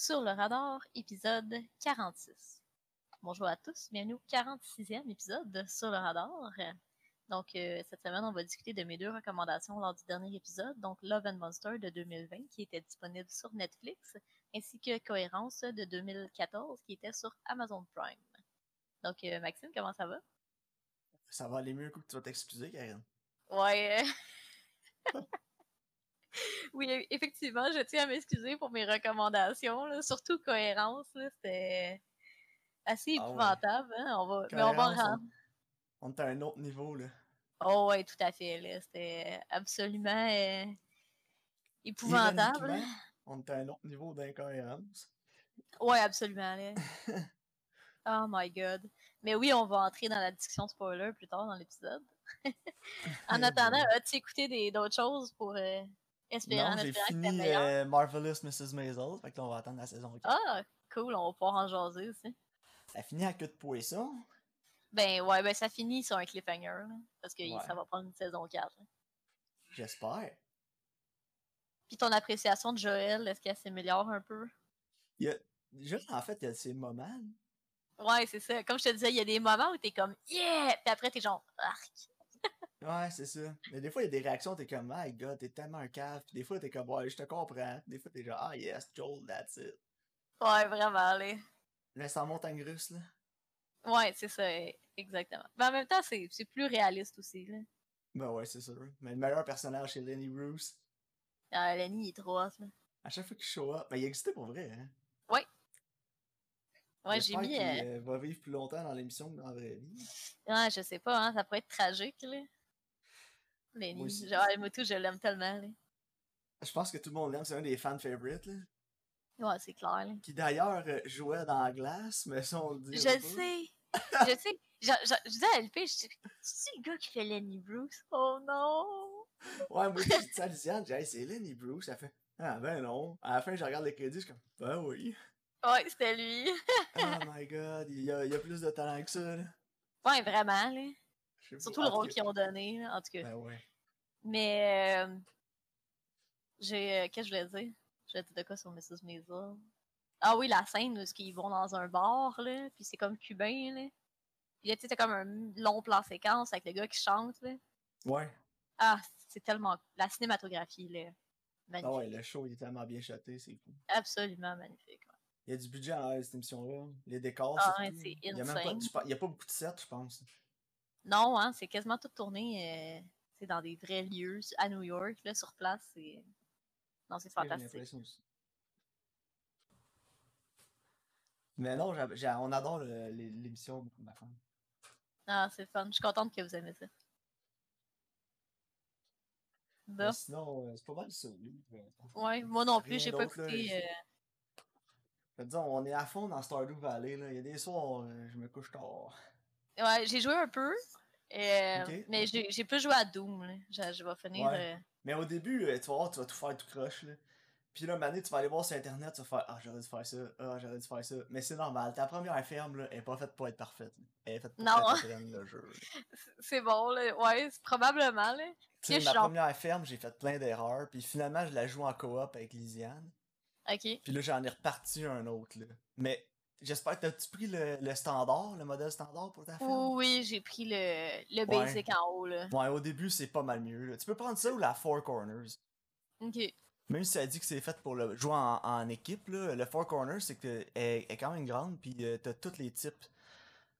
Sur le radar, épisode 46. Bonjour à tous, bienvenue au 46e épisode de Sur le radar. Donc, euh, cette semaine, on va discuter de mes deux recommandations lors du dernier épisode, donc Love and Monster de 2020, qui était disponible sur Netflix, ainsi que Cohérence de 2014, qui était sur Amazon Prime. Donc, euh, Maxime, comment ça va? Ça va aller mieux que tu vas t'excuser, Karen. Ouais. euh, oui, e- effectivement, je tiens à m'excuser pour mes recommandations, là, surtout Cohérence, c'était assez Ah ouais. épouvantable. Hein? On va, mais on va rendre. On est à un autre niveau, là. Oh ouais, tout à fait. là, C'était absolument euh, épouvantable. Ironiquement, on est à un autre niveau d'incohérence. Ouais, absolument. là. oh my god. Mais oui, on va entrer dans la discussion spoiler plus tard dans l'épisode. en Eh attendant, as-tu écouté d'autres choses pour euh, Non, j'ai fini euh, Marvelous Mrs. Maisel, fait que là, on va attendre la saison 4. Ah, cool, on va pouvoir en jaser aussi. Ça finit à queue de poisson. Ben ouais, ben ça finit sur un cliffhanger, là, parce que Ouais. ça va prendre une saison 4. là. J'espère. Puis ton appréciation de Joël, est-ce qu'elle s'améliore un peu? Il y a... En fait, il y a ces moments. là. Ouais, c'est ça. Comme je te disais, il y a des moments où t'es comme Yeah! Puis après t'es genre Arc. Ouais, c'est ça. Mais des fois, il y a des réactions, t'es comme, my god, t'es tellement un cave. Puis des fois, t'es comme, ouais, je te comprends. Des fois, t'es genre, ah yes, Joel, that's it. Ouais, vraiment, là. Mais en montagne russe, là. Ouais, c'est ça, exactement. Mais en même temps, c'est plus réaliste aussi, là. Ben ouais, c'est sûr. Mais le meilleur personnage, c'est Lenny Bruce. Ah, Lenny, il est trop hot, là. À chaque fois qu'il show up, ben il existait pour vrai, hein. Ouais, j'ai J'espère mis. qu'il euh, euh, va vivre plus longtemps dans l'émission que dans la vraie vie. Ouais, je sais pas, hein, ça pourrait être tragique, là. Lenny. Moi aussi. Genre, moi tout, je l'aime tellement, là. Je pense que tout le monde l'aime, c'est un des fan favorites, là. Ouais, c'est clair, là. Qui d'ailleurs jouait dans la glace, mais ça on le dit. Je le sais. je sais. Je, je, je disais à LP, je dis, c'est le gars qui fait Lenny Bruce? Oh non! Ouais, moi je dis ça à Lisiane, j'ai c'est Lenny Bruce. Elle fait, ah ben non. À la fin, je regarde les crédits, je suis comme, ben oui. Ouais, c'était lui. Oh my god, il y a, il y a plus de talent que ça, là. Ouais, vraiment, là. Surtout le rôle qu'ils ont donné, en tout cas. Ben ouais. Mais, euh, j'ai, euh, qu'est-ce que je voulais dire? Je voulais dire de quoi sur Mrs. Maisel? Ah oui, la scène où ils vont dans un bar, là, puis c'est comme cubain, là. Puis là, tu sais, comme un long plan séquence avec le gars qui chante, là. Ouais. Ah, c'est tellement... La cinématographie, là, Ah magnifique. ouais, le show, il est tellement bien shoté, c'est cool. Absolument magnifique, ouais. Il y a du budget en cette émission-là. Les décors, Ah c'est il y a pas, a pas beaucoup de sets, je pense. Non, hein, c'est quasiment tout tourné, euh, c'est dans des vrais lieux, à New York, là, sur place, c'est... Non, c'est fantastique. Mais non, j'ai- j'ai- on adore le- les- l'émission de ma femme. Ah, c'est fun. Je suis contente que vous aimez ça. Bon. Sinon, euh, c'est pas mal ça. lui. Ouais, moi non plus, j'ai pas là, écouté. euh, disons, on est à fond dans Stardew Valley. Là. Il y a des soirs, euh, je me couche tard. Ouais, j'ai joué un peu. euh. Mais j'ai plus joué à Doom. Là. Je, je vais finir. Ouais. euh, Mais au début, euh, tu vas voir, tu vas tout faire tout croche. Là. Puis là, Mané, tu vas aller voir sur Internet, tu vas faire Ah, j'aurais dû faire ça, ah, j'aurais dû faire ça. Mais c'est normal, ta première ferme, là, elle est pas faite pour être parfaite. Elle est faite pour Non. t'apprennes le jeu. C'est bon, là. Ouais, c'est probablement. Là. Tu sais, je ma première ferme, j'ai fait plein d'erreurs. Puis finalement, je la joue en coop avec Lisiane. Ok. Puis là, j'en ai reparti un autre. Là. Mais j'espère que t'as-tu pris le, le standard, le modèle standard pour ta ferme? Oui, j'ai pris le, le Ouais. basic en haut. Là. Ouais, au début, c'est pas mal mieux. là. Tu peux prendre ça ou la Four Corners? Ok. Même si ça dit que c'est fait pour le jouer en, en équipe, là, le Four Corners, c'est que elle est quand même grande, puis euh, t'as tous les types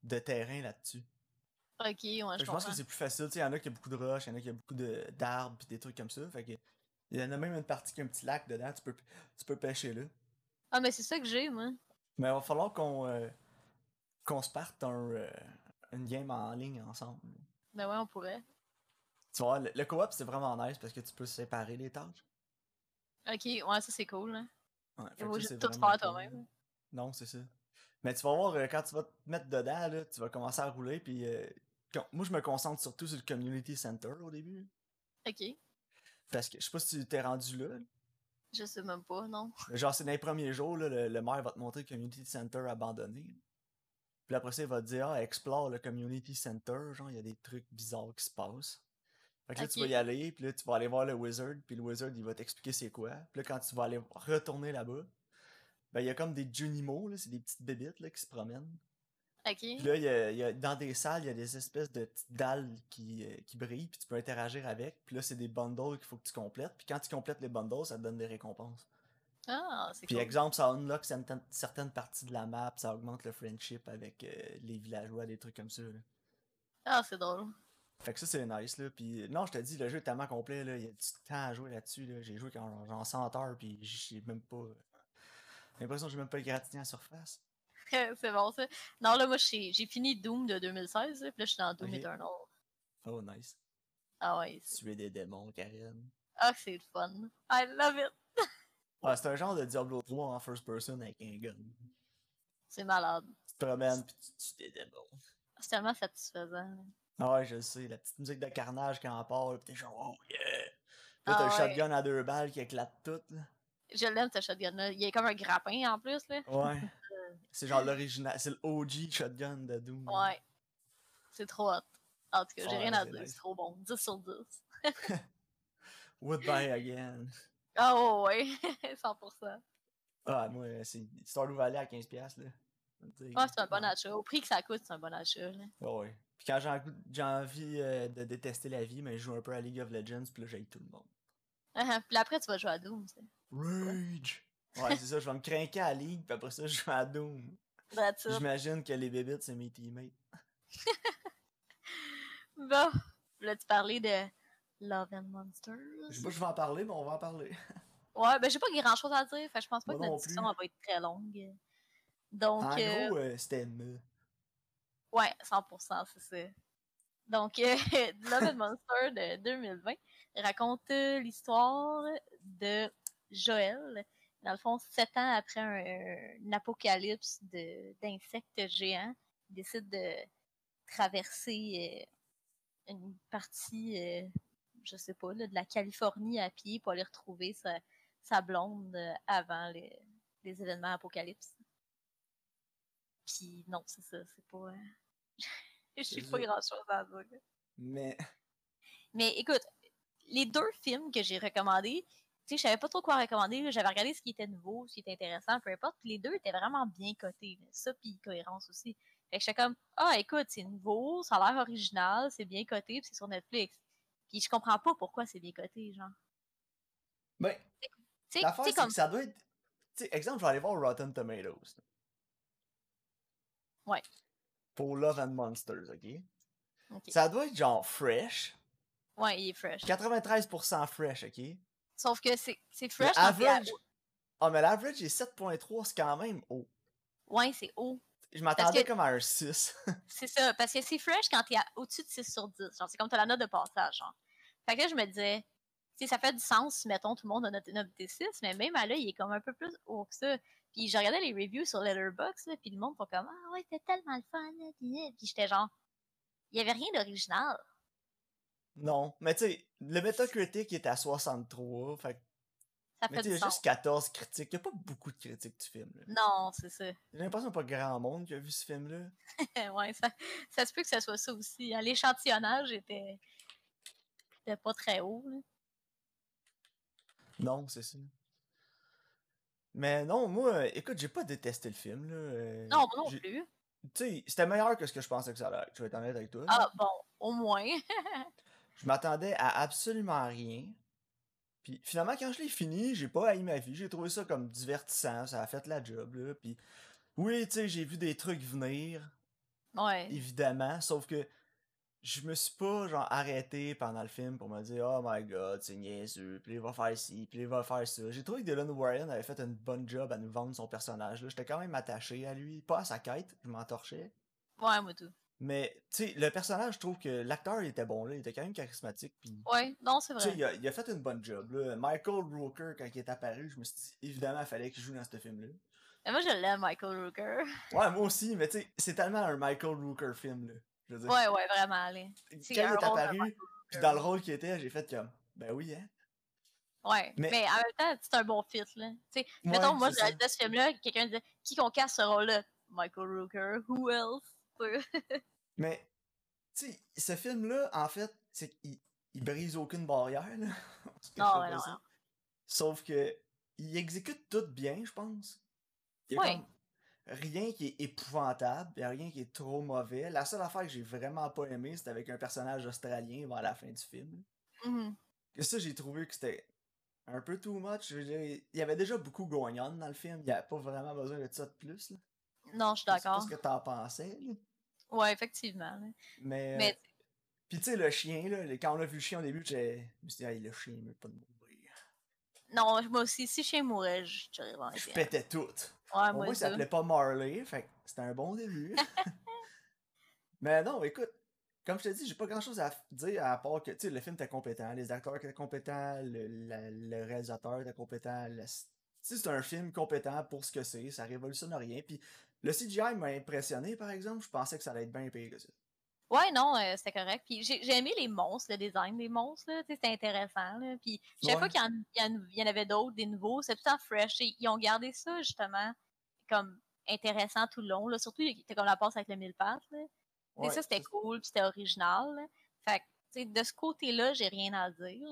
de terrain là-dessus. Ok, ouais, je, Je pense que c'est plus facile. Il y en a qui a beaucoup de roches, il y en a qui a beaucoup de- d'arbres, puis des trucs comme ça. Fait que il y en a même une partie qui a un petit lac dedans, tu peux, tu peux pêcher là. Ah, mais c'est ça que j'ai, moi. Mais il va falloir qu'on euh, qu'on se parte un, euh, une game en ligne ensemble. Ben ouais, on pourrait. Tu vois, le, le co-op c'est vraiment nice parce que tu peux séparer les tâches. Ok, ouais, ça c'est cool. Là. Ouais, fait Faut juste tout faire cool. toi-même. Non, c'est ça. Mais tu vas voir, euh, quand tu vas te mettre dedans, là, tu vas commencer à rouler. Puis euh, quand- moi, je me concentre surtout sur le community center au début. Ok. Parce que je sais pas si tu t'es rendu là. Je sais même pas, non. Genre, c'est dans les premiers jours, là, le, le maire va te montrer le community center abandonné. Puis après ça, il va te dire, ah, explore le community center. Genre, il y a des trucs bizarres qui se passent. Fait que là, tu vas y aller, puis là, tu vas aller voir le wizard, puis le wizard, il va t'expliquer c'est quoi. Puis là, quand tu vas aller retourner là-bas, Ben, il y a comme des Junimo, là, c'est des petites bébites là, qui se promènent. Ok. Puis là, il y a, il y a- dans des salles, il y a des espèces de petites dalles qui, euh, qui brillent, puis tu peux interagir avec. Puis là, c'est des bundles qu'il faut que tu complètes. Puis quand tu complètes les bundles, ça te donne des récompenses. Ah, c'est Puis cool. exemple, ça unlock certaines, certaines parties de la map, ça augmente le friendship avec euh, les villageois, des trucs comme ça. là. Ah, c'est drôle. Fait que ça, c'est nice, là. Puis non, je te dis, le jeu est tellement complet, là. Il y a du temps à jouer là-dessus, là. J'ai joué quand genre 100 heures, puis j'ai même pas... J'ai l'impression que j'ai même pas égratigné à la surface. c'est bon, ça. Non, là, moi, j'ai fini Doom de 2016, là, puis là, je suis dans Doom. Eternal. Oh, nice. Ah ouais, c'est- Tuer des démons, Karen. ah, c'est le fun. I love it. Ah, c'est un genre de Diablo 3 en first person avec un gun. C'est malade. Tu te promènes, puis tu tues des démons. C'est tellement satisfaisant. Ah ouais, je le sais, la petite musique de carnage quand on part, pis t'es genre, oh yeah! Là, t'as Ah ouais. shotgun à deux balles qui éclate tout, là. Je l'aime, ce shotgun-là. Il est comme un grappin en plus, là. Ouais. c'est genre l'original, c'est le OG shotgun de Doom. Ouais. C'est trop hot. En tout cas, j'ai rien à dire. C'est trop bon. 10 sur 10. Would buy again. Ah oh, ouais, 100%. Ah, moi, c'est Stardew Valley à 15$, là. Ouais, c'est un bon achat. Au prix que ça coûte, c'est un bon achat. Là. Ouais. Puis quand j'ai envie- euh, de détester la vie, mais je joue un peu à League of Legends, puis là, j'aille tout le monde. Ah, Puis après, tu vas jouer à Doom. Rage! Ouais, c'est ça, je vais me craquer à League, puis après ça, je joue à Doom. J'imagine que les bébites, c'est mes teammates. Bon, voulais-tu parler de Love and Monsters? Je sais pas si je vais en parler, mais on va en parler. Ouais, ben j'ai pas grand chose à dire. Fait je pense pas Moi que notre discussion va être très longue. Donc, En euh, gros, euh, c'était me. ouais, 100%, c'est ça. Donc, euh, Love and Monster de 2020 raconte euh, l'histoire de Joël. Dans le fond, sept ans après un, un apocalypse d'insectes géants, il décide de traverser euh, une partie, euh, je sais pas, là, de la Californie à pied pour aller retrouver sa, sa blonde euh, avant les, les événements apocalypse. Puis non, c'est ça, c'est pas. Je C'est pas ça. grand chose à dire. Mais Mais écoute, les deux films que j'ai recommandés, sais, je savais pas trop quoi recommander. J'avais regardé ce qui était nouveau, ce qui était intéressant, peu importe. Puis les deux étaient vraiment bien cotés. Ça, puis cohérence aussi. Fait que j'étais comme, ah, écoute, c'est nouveau, ça a l'air original, c'est bien coté, puis c'est sur Netflix. Puis je comprends pas pourquoi c'est bien coté, genre. ben, Tu sais, l'affaire, c'est comme. que ça doit être. Tu sais, exemple, je vais aller voir Rotten Tomatoes. Ouais. Pour Love and Monsters, ok? Ok. Ça doit être genre fresh. Ouais, il est fresh. 93% fresh, ok? Sauf que c'est fresh average. Ah, mais l'average est 7.3, c'est quand même haut. Ouais, c'est haut. Je m'attendais que- comme à un 6. C'est ça, parce que c'est fresh quand t'es au-dessus de 6 sur 10. Genre, c'est comme t'as la note de passage, genre. Fait que là, je me disais, tu ça fait du sens mettons, tout le monde a noté note de 6, mais même à là, il est comme un peu plus haut que ça. Puis je regardais les reviews sur Letterboxd, puis le monde font comme, ah ouais, c'était tellement le fun, là, puis, puis j'étais genre, il y avait rien d'original. Non, mais tu sais, le Metacritic est à 63, fait que- Ça Mais fait du sens. juste 14 critiques. Il n'y a pas beaucoup de critiques du film. là. Non, c'est ça. J'ai l'impression qu'il n'y a pas grand monde qui a vu ce film-là. ouais, ça, ça se peut que ça soit ça aussi. hein. L'échantillonnage était, était pas très haut, là. Non, c'est ça. Mais non, moi, écoute, j'ai pas détesté le film. Là. euh, Non, moi non plus. Tu sais, c'était meilleur que ce que je pensais que ça allait être. Je vais être honnête avec toi. Ah, bon, au moins. Je m'attendais à absolument rien. Puis finalement, quand je l'ai fini, j'ai pas haï ma vie. J'ai trouvé ça comme divertissant. Ça a fait la job. Là. Puis oui, tu sais, j'ai vu des trucs venir. ouais. évidemment, sauf que je me suis pas genre arrêté pendant le film pour me dire oh my god c'est niaiseux puis il va faire ci puis il va faire ça j'ai trouvé que Dylan Warren avait fait une bonne job à nous vendre son personnage là j'étais quand même attaché à lui pas à sa quête je m'en torchais Ouais, moi tout. Mais tu sais le personnage je trouve que l'acteur il était bon là il était quand même charismatique puis Ouais, non, c'est tu sais vrai. il a, il a fait une bonne job là Michael Rooker quand il est apparu je me suis dit évidemment il fallait qu'il joue dans ce film là Mais moi, je l'aime, Michael Rooker. ouais moi aussi mais tu sais c'est tellement un Michael Rooker film là je veux dire Ouais, ouais, vraiment, allez. quand il est apparu, puis dans le rôle qu'il était, j'ai fait comme, ben oui, hein. Ouais, mais... Mais- en même temps, c'est un bon fit, là. Tu sais, Ouais, mettons, moi, ça. dans ce film-là, quelqu'un disait qui qu'on casse ce rôle-là? Michael Rooker, who else? Mais, tu sais, ce film-là, en fait, c'est qu'il il brise aucune barrière, là. Non, ouais, non. Sauf que, il exécute tout bien, je pense. Il y a Ouais. comme rien qui est épouvantable, il y a rien qui est trop mauvais. La seule affaire que j'ai vraiment pas aimé, c'était avec un personnage australien vers la fin du film. Et ça, j'ai trouvé que c'était un peu too much. Il y avait déjà beaucoup on dans le film, il n'y avait pas vraiment besoin de ça de plus. Là. Non, je suis d'accord. ce que t'en pensais. là. Ouais, effectivement. Mais. Mais- euh, Puis tu sais, le chien, là, quand on a vu le chien au début, j'ai. Je me suis dit, Hey, le chien, il veut pas de mourir. Non, moi aussi, si chien mourait, je vraiment Je pétais tout. Ouais, moi moins, il s'appelait pas Marley, fait que c'était un bon début. Mais non, écoute, comme je te dis, j'ai pas grand chose à dire à part que, tu sais, le film était compétent, les acteurs étaient compétents, le, la- le réalisateur était compétent. le- Tu sais, c'est un film compétent pour ce que c'est, ça révolutionne rien. Puis le CGI m'a impressionné, par exemple, je pensais que ça allait être bien pire que ça. Ouais, non, euh, c'était correct. Puis j'ai aimé les monstres, le design des monstres, c'était intéressant. Là. Puis chaque Ouais. fois qu'il y, en- y en- y en avait d'autres, des nouveaux, c'est tout temps fresh. Et ils ont gardé ça, justement, comme intéressant tout le long. Là. Surtout, c'était comme la passe avec le mille pattes. Là. Et Ouais, ça, c'était cool, puis c'était original. là. Fait que, de ce côté-là, j'ai rien à dire.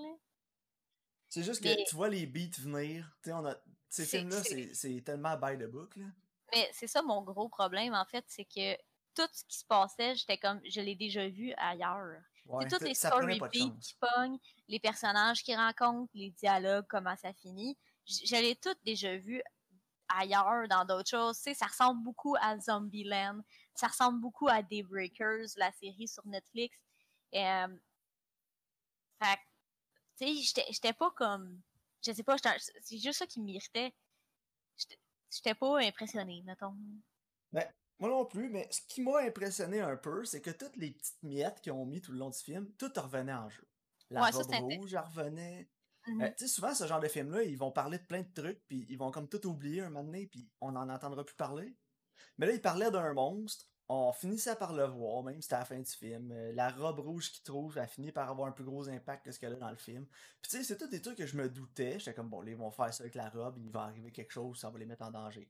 C'est juste que Mais- tu vois les beats venir, on a. Ces films-là, c'est- tellement by the book, là. Mais c'est ça mon gros problème, en fait, c'est que tout ce qui se passait, j'étais comme, je l'ai déjà vu ailleurs. Ouais, c'est toutes les story beats qui pognent, les personnages qui rencontrent, les dialogues, comment ça finit. Je l'ai toutes déjà vu ailleurs, dans d'autres choses. Tu sais, ça ressemble beaucoup à Zombieland. Ça ressemble beaucoup à Daybreakers, la série sur Netflix. Euh, fait tu sais, j'étais- j'étais pas comme... Je sais pas, c'est juste ça qui m'irritait. J'étais- pas impressionnée, mettons. Moi non plus, mais ce qui m'a impressionné un peu, c'est que toutes les petites miettes qu'ils ont mis tout le long du film, tout revenait en jeu. La Ouais, ça, robe inté- rouge, elle revenait. Mhm. Euh, tu sais, souvent, ce genre de film-là, ils vont parler de plein de trucs, puis ils vont comme tout oublier un moment donné, puis on n'en entendra plus parler. Mais là, ils parlaient d'un monstre, on finissait par le voir, même si c'était à la fin du film. Euh, la robe rouge qu'ils trouvent, elle finit par avoir un plus gros impact que ce qu'elle a dans le film. Puis tu sais, c'est tout des trucs que je me doutais. J'étais comme, bon, là, ils vont faire ça avec la robe, il va arriver quelque chose, ça va les mettre en danger.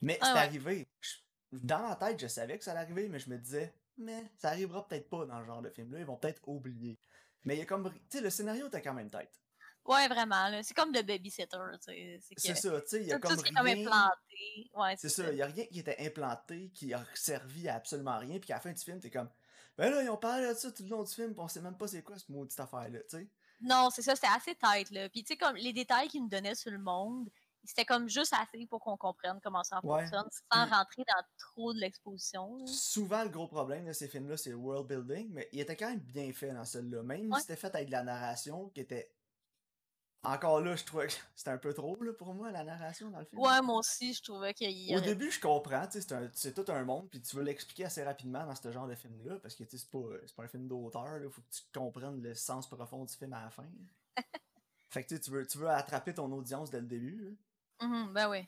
Mais Ah c'est ouais. arrivé. Je- dans ma tête, je savais que ça allait arriver, mais je me disais, mais ça arrivera peut-être pas dans ce genre de film-là, ils vont peut-être oublier. Mais il y a comme, tu sais, le scénario était quand même tête. Ouais, vraiment. là. C'est comme de babysitter. tu sais. C'est C'est ça, tu sais, il y a tout, tout comme ce qui est comme rien- implanté. Ouais, C'est ça, il y a rien qui était implanté, qui a servi à absolument rien, puis qu'à la fin du film, t'es comme, ben là, ils ont parlé de ça tout le long du film, pis on sait même pas c'est quoi cette maudite affaire-là, tu sais. Non, c'est ça, c'était assez tight, là. Puis, tu sais, comme les détails qu'ils nous donnaient sur le monde, c'était comme juste assez pour qu'on comprenne comment ça Ouais. fonctionne, sans Puis- rentrer dans trop de l'exposition. là. Souvent, le gros problème de ces films-là, c'est le world building, mais il était quand même bien fait dans celui-là. Même Ouais. si c'était fait avec de la narration qui était. Encore là, je trouvais que c'était un peu trop là, pour moi, la narration dans le film. Ouais, moi aussi, je trouvais qu'il y Au aurait... début, je comprends, c'est tout un monde, puis tu veux l'expliquer assez rapidement dans ce genre de film-là, parce que c'est pas, pas un film d'auteur, il faut que tu comprennes le sens profond du film à la fin. fait que tu veux, tu veux attraper ton audience dès le début. là. Mhm, ben oui.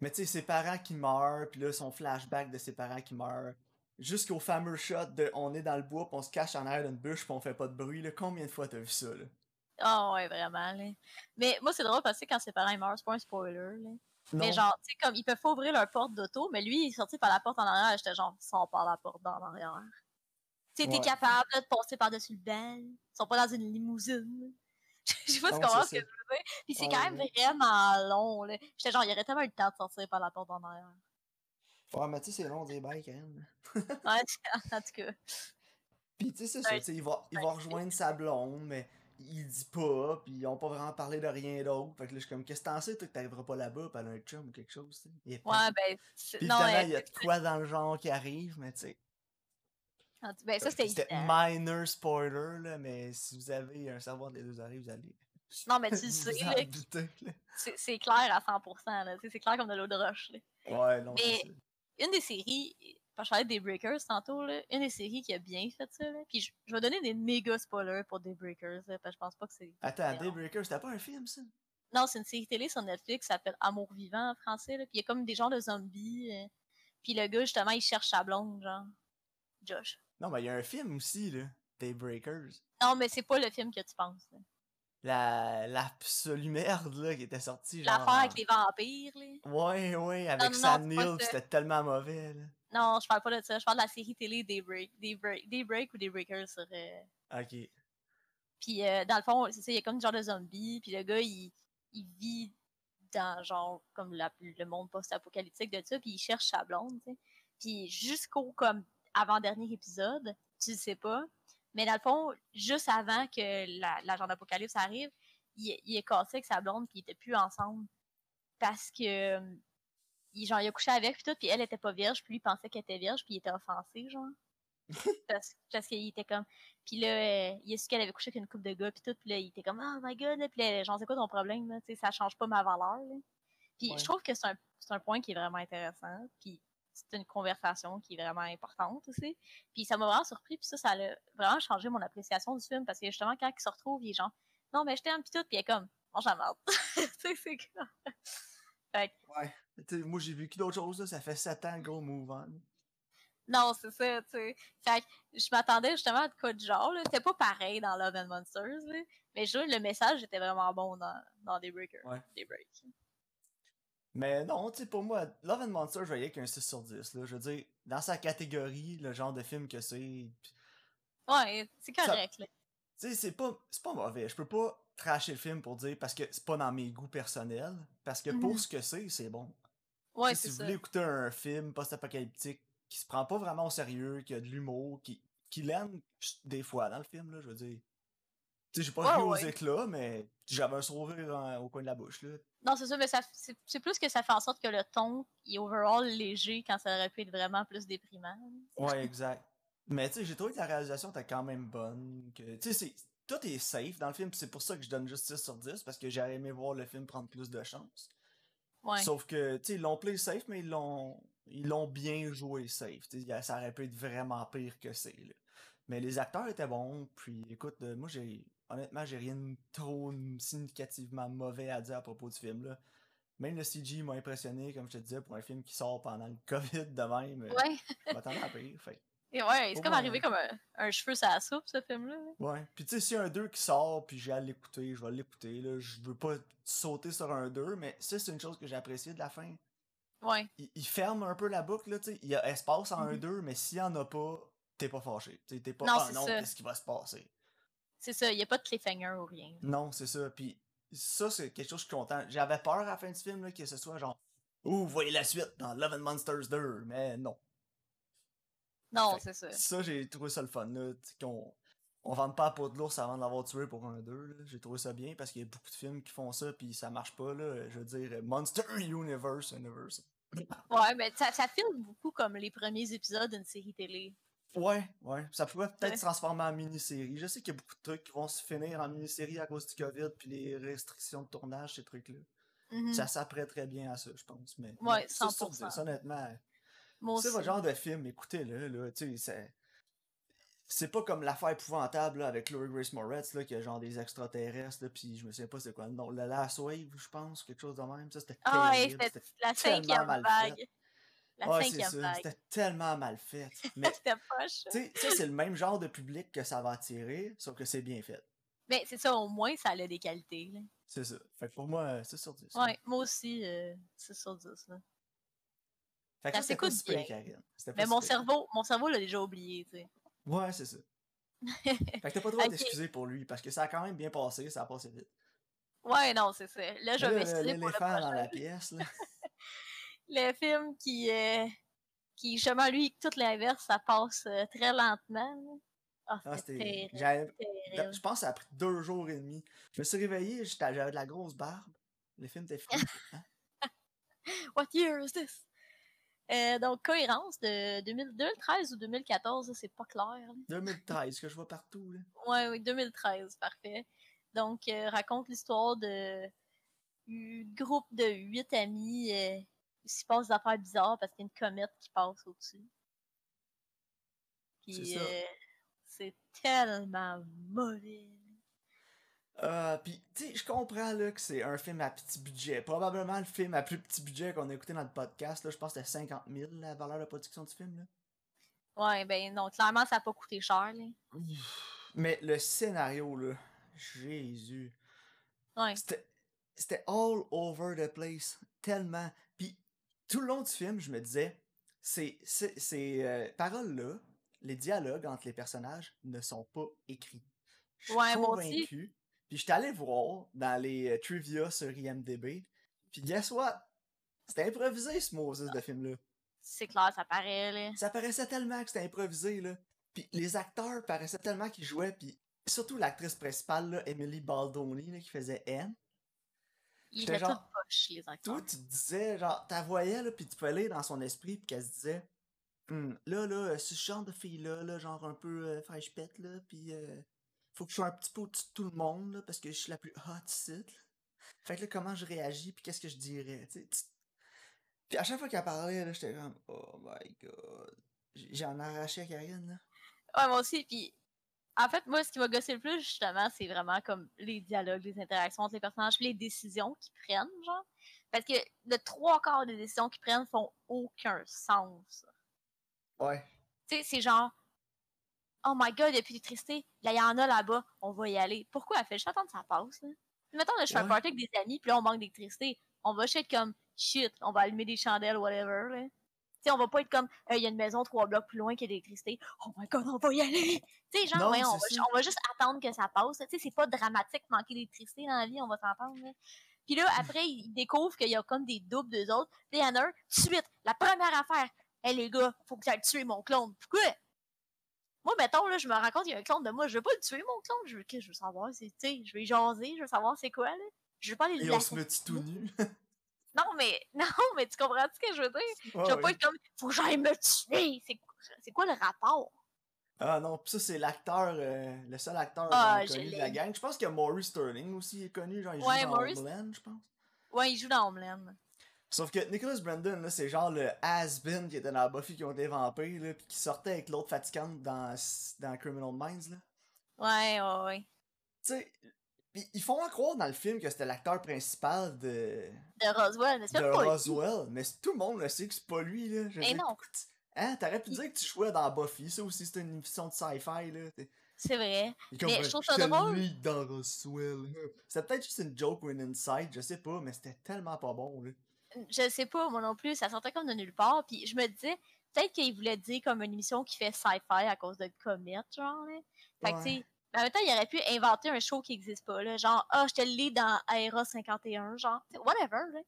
Mais tu sais, ses parents qui meurent, puis là, son flashback de ses parents qui meurent. Jusqu'au fameux shot de on est dans le bois, puis on se cache en arrière d'une bûche, puis on fait pas de bruit. Là. Combien de fois t'as vu ça? Là? Ah ouais, vraiment, là. Mais moi, c'est drôle parce que quand ses parents ils meurent, c'est pas un spoiler, là. Mais genre, tu sais, comme, ils peuvent pas ouvrir leur porte d'auto, mais lui, il est sorti par la porte en arrière, j'étais genre, sors par la porte en arrière. Tu sais, t'es Ouais. capable là, de passer par-dessus le banc. Ils sont pas dans une limousine. Je sais pas Non, ce ce que je veux dire. Puis c'est Ouais, quand même ouais. vraiment long, là. J'étais genre, il y aurait tellement eu le temps de sortir par la porte en arrière. Ouais, mais tu sais, c'est long des bails quand même. Ouais, en tout cas. Puis tu sais, c'est ça, va, il va rejoindre sa blonde, mais il dit pas, puis ils ont pas vraiment parlé de rien d'autre. Fait que là, je suis comme, qu'est-ce que t'en sais, toi, que t'arriveras pas là-bas, pis elle a un chum ou quelque chose, tu sais. Pas- Ouais, ben, Puis non, évidemment, il y a de quoi dans le genre qui arrive, mais tu sais. tout- ben, ça, c'était C'était minor spoiler, là, mais si vous avez un cerveau des deux oreilles, vous allez. Non, mais tu le sais, c'est clair à 100%, là. C'est clair comme de l'eau de roche, là. Ouais, non, Mais- une des séries, quand je parlais des Breakers tantôt, là, une des séries qui a bien fait ça, là, puis je, je vais donner des méga spoilers pour des Breakers, parce que je pense pas que c'est... Attends, c'est- Daybreaker, c'était pas un film, ça? Non, c'est une série télé sur Netflix, ça s'appelle Amour vivant en français, là, puis il y a comme des genres de zombies, euh, puis le gars, justement, il cherche sa blonde, genre, Josh. Non, mais il y a un film aussi, là. Daybreakers. Non, mais c'est pas le film que tu penses. là. La, l'absolue merde, là, qui était sortie, genre. L'affaire avec les vampires, là. Ouais, ouais, avec non, Sam Neill, c'était tellement mauvais, là. Non, je parle pas de ça, je parle de la série télé Daybreak, Daybreak, Daybreak ou Daybreakers sur... euh, Ok. Puis euh, dans le fond, c'est ça, il y a comme un genre de zombie, puis le gars, il, il vit dans genre comme la- le monde post-apocalyptique de ça, puis il cherche sa blonde, tu sais. Puis jusqu'au comme avant-dernier épisode, tu le sais pas. Mais dans le fond, juste avant que la, la genre d'apocalypse arrive, il, il est cassé avec sa blonde, puis ils étaient plus ensemble. Parce que il, genre, il a couché avec, puis tout, puis elle était pas vierge, puis lui il pensait qu'elle était vierge, puis il était offensé, genre. parce parce qu'il était comme. Puis là, euh, il a su qu'elle avait couché avec une coupe de gars, puis tout, puis là, il était comme, oh my god, là, puis là, genre, c'est quoi ton problème, là, tu sais, ça change pas ma valeur, là. Puis Ouais. je trouve que c'est un, c'est un point qui est vraiment intéressant, puis c'est une conversation qui est vraiment importante aussi. Puis ça m'a vraiment surpris, puis ça, ça a vraiment changé mon appréciation du film, parce que justement, quand il se retrouve, il est genre, non, mais je t'aime, puis tout, puis il est comme, mange la merde. tu sais, c'est comme. Fait que, Ouais. Moi, j'ai vécu d'autres choses, là. Ça fait 7 ans, go, move on. Non, c'est ça, tu sais. Fait que je m'attendais justement à de quoi de genre, là. C'était pas pareil dans Love and Monsters, là. Mais je le message était vraiment bon dans, dans Daybreaker. Ouais. Daybreak. Mais non, tu sais, pour moi, Love and Monster, je voyais avec un 6 sur 10, là. Je veux dire, dans sa catégorie, le genre de film que c'est. Ouais, c'est Ça- correct, là. Tu sais, c'est pas, c'est pas mauvais. Je peux pas tracher le film pour dire parce que c'est pas dans mes goûts personnels. Parce que Mhm. pour ce que c'est, c'est bon. Ouais, si vous ça. voulez écouter un film post-apocalyptique qui se prend pas vraiment au sérieux, qui a de l'humour, qui, qui l'aime des fois dans le film, là, je veux dire. Tu sais, j'ai pas Ouais, ri aux ouais. éclats, mais j'avais un sourire au coin de la bouche, là. Non, c'est ça, mais ça, c'est, plus que ça fait en sorte que le ton est overall léger quand ça aurait pu être vraiment plus déprimant. Ouais, exact. Mais tu sais, j'ai trouvé que la réalisation était quand même bonne. Que, tu sais, c'est- tout est safe dans le film, c'est pour ça que je donne juste 6 sur 10, parce que j'aurais aimé voir le film prendre plus de chance. Ouais. Sauf que, tu sais, ils l'ont play safe, mais ils l'ont ils l'ont bien joué safe. Ça aurait pu être vraiment pire que c'est, là. Mais les acteurs étaient bons, puis écoute, euh, moi, j'ai honnêtement, j'ai rien de trop significativement mauvais à dire à propos du film, là. Même le CG m'a impressionné, comme je te disais, pour un film qui sort pendant le COVID de même. euh, Ouais. Je m'attendais à pire, fait. Et ouais, c'est Pour comme arrivé comme un, un cheveu sur la soupe, ce film-là. Ouais. Puis tu sais, s'il y a un 2 qui sort, puis j'ai à l'écouter, je vais l'écouter, là. Je veux pas sauter sur un 2, mais ça, c'est une chose que j'ai appréciée de la fin. Ouais. il, il ferme un peu la boucle, là, tu sais. Il y a espace en Mhm. 1-2, mais s'il y en a pas, t'es pas fâché. Tu sais, T'es pas, Non, ah non, qu'est-ce qui va se passer? C'est ça, il n'y a pas de cliffhanger ou rien. Non, c'est ça. Puis ça, c'est quelque chose que je suis content. J'avais peur à la fin du film, là, que ce soit genre, ouh, vous voyez la suite dans Love and Monsters 2, mais non. Non, c'est ça. Ça, j'ai trouvé ça le fun, là, qu'on on vende pas à peau de l'ours avant de l'avoir tué pour un 2, là. J'ai trouvé ça bien parce qu'il y a beaucoup de films qui font ça, puis ça marche pas, là. Je veux dire, Monster Universe, Universe. Ouais, mais ça, ça filme beaucoup comme les premiers épisodes d'une série télé. Ouais, ouais. Ça pourrait peut-être Ouais. se transformer en mini-série. Je sais qu'il y a beaucoup de trucs qui vont se finir en mini-série à cause du COVID puis les restrictions de tournage, ces trucs-là. Mhm. Ça s'apprêterait bien à ça, je pense. Mais Ouais, non, ça, sur 100%. 10, honnêtement, c'est votre genre de film, écoutez-le, là, tu sais, c'est... Pas comme l'affaire épouvantable là, avec Chloe Grace Moretz, là, qui a genre des extraterrestres, puis je me souviens pas c'est quoi le nom. Le Last Wave, je pense, quelque chose de même. Ça, c'était Ah, ouais, c'était la tellement cinquième mal vague. La cinquième vague. C'était tellement mal fait. Mais C'était poche. tu sais, c'est le même genre de public que ça va attirer, sauf que c'est bien fait. Mais c'est ça, au moins, ça a des qualités. Là. C'est ça. Fait que pour moi, c'est sur 10. Ouais, moi aussi, euh, c'est sur 10. Là. Fait que ça ça, s'écoute bien. Karine. Mais mon cerveau, mon cerveau l'a déjà oublié, tu sais. Ouais, c'est ça. Fait que t'as pas le droit Ok. d'excuser pour lui, parce que ça a quand même bien passé, ça a passé vite. Ouais, non, c'est ça. Là, je vais m'excuser pour le dans la pièce, là. Le film qui, euh, qui justement, lui, tout l'inverse, ça passe euh, très lentement. Ah, Ah, c'était terrible. Je pense que ça a pris deux jours et demi. Je me suis réveillé, j'avais de la grosse barbe. Le film était fini. What year is this? Euh, donc, Cohérence de 2000 2013 ou 2014, là, c'est pas clair. là. 2013, que je vois partout, là. Ouais, oui, 2013, parfait. Donc, euh, raconte l'histoire de un groupe de huit amis. Euh, il se passe des affaires bizarres parce qu'il y a une comète qui passe au-dessus. Puis, C'est euh, tellement mauvais. Euh, tu sais, je comprends, là, que c'est un film à petit budget. Probablement le film à plus petit budget qu'on a écouté dans le podcast, là. Je pense que c'était 50 000, la valeur de production du film, là. Ouais, ben non, clairement, ça n'a pas coûté cher. Là. Mais le scénario, là, Jésus. Ouais. C'était all over the place. Tellement. Puis tout le long du film, je me disais, ces, ces, ces euh, paroles-là, les dialogues entre les personnages ne sont pas écrits. Je suis Ouais, convaincu. Puis j'étais allé voir dans les euh, trivia sur IMDB. Puis guess what? C'était improvisé, ce Moses de film-là. C'est clair, ça paraît, là. Ça paraissait tellement que c'était improvisé, là. Puis les acteurs paraissaient tellement qu'ils jouaient, puis surtout l'actrice principale, là, Emily Baldoni, là, qui faisait Anne. J'étais étaient genre- les acteurs. Toi, tu te disais, genre, t'as voyais, là, puis tu pouvais lire dans son esprit, puis qu'elle se disait, Hum, là, là, euh, ce genre de fille-là, là, genre un peu euh, fraîche pète, là, puis euh, faut que je sois un petit peu au-dessus de tout le monde, là, parce que je suis la plus hot là. Fait que là, comment je réagis, puis qu'est-ce que je dirais, tu sais. Puis à chaque fois qu'elle parlait, là, j'étais comme, oh my god. J'en arrachais à Karine, là. Ouais, moi aussi. Puis, en fait, moi, ce qui m'a gossé le plus, justement, c'est vraiment comme les dialogues, les interactions entre les personnages, puis les décisions qu'ils prennent, genre. Parce que le trois quarts des décisions qu'ils prennent font aucun sens. Ouais. Tu sais, c'est genre, oh my god, il y a plus d'électricité. Là, il y en a là-bas, on va y aller. Pourquoi elle fait juste attendre que ça passe, là? Mettons, là, je fais un Ouais. party avec des amis, puis là, on manque d'électricité. On va juste être comme, shit, on va allumer des chandelles, whatever, là. Tu sais, on va pas être comme, Euh, il y a une maison trois blocs plus loin qui a d'électricité. Oh my god, on va y aller! Tu sais, genre, Non, ouais, on, va, on juste attendre que ça passe. là. Tu sais, c'est pas dramatique manquer d'électricité dans la vie, on va s'entendre, là. Puis là, après, ils découvrent qu'il y a comme des doubles d'eux autres. Puis il y en a un, suite, la première affaire, Hey les gars, faut que j'aille tuer mon clone. Pourquoi? Moi, mettons, là, je me rends compte qu'il y a un clone de moi. Je veux pas le tuer, mon clone. Je veux, que je veux savoir, c'est, tu sais, je vais y jaser, je veux savoir c'est quoi, là. Je veux pas aller Et on se met tout nu. Non, mais, non, mais tu comprends ce que je veux dire? Ouais, je veux pas être comme, faut que j'aille me tuer. C'est, c'est quoi le rapport? Ah non, pis ça c'est l'acteur, euh, le seul acteur Ah, je connu de la gang. Je pense que Maurice Sterling aussi est connu, genre il Ouais, joue dans Maurice- Homeland, je pense. Ouais, il joue dans Homeland. Sauf que Nicholas Brandon, là, c'est genre le has-been qui était dans Buffy qui ont été vampires, là, pis qui sortait avec l'autre fatigante dans, dans Criminal Minds, là. Ouais, ouais, ouais. Tu sais, pis ils font croire dans le film que c'était l'acteur principal de, De Roswell, mais c'est pas lui. Roswell, mais c- tout le monde le sait que c'est pas lui, là. Je sais non. Hein, t'aurais pu dire que tu jouais dans Buffy, ça aussi c'était une émission de sci-fi, là. C'est vrai. Comme, Mais je trouve ça drôle. lui dans Roswell. C'était peut-être juste une joke ou une insight, je sais pas, mais c'était tellement pas bon, là. Je sais pas, moi non plus. Ça sortait comme de nulle part. Puis je me disais, peut-être qu'il voulait dire comme une émission qui fait sci-fi à cause de comète, genre, là. Fait que, Ouais. tu sais, mais en même temps, il aurait pu inventer un show qui existe pas, là. Genre, ah, je te le lis dans Aera 51, genre. T'sais, Whatever, là.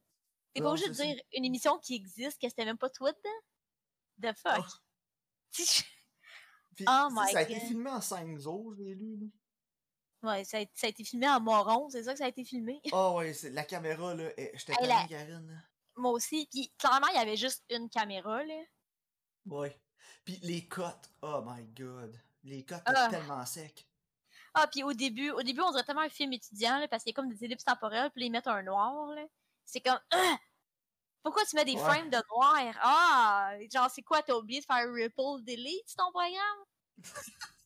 T'es pas obligé de ça. dire une émission qui existe, que c'était même pas toi dedans? The fuck? Oh. Puis, Oh my ça a été God. filmé en 5 jours, j'ai lu. là. Ouais, ça a, ça a été filmé en moron, c'est ça que ça a été filmé? Ah ouais, c'est la caméra, là. J'étais Hey, la- Karine. là. Moi aussi. Puis clairement, il y avait juste une caméra, là. Ouais. Puis les cotes, oh my god. Les cotes Ah. tellement secs. Ah, puis au début, au début, on dirait tellement un film étudiant, là, parce qu'il y a comme des ellipses temporelles, puis ils mettent un noir, là. C'est comme, Ah! Pourquoi tu mets des Ouais. frames de noir? Ah! Genre, c'est quoi, t'as oublié de faire Ripple Delete ton programme?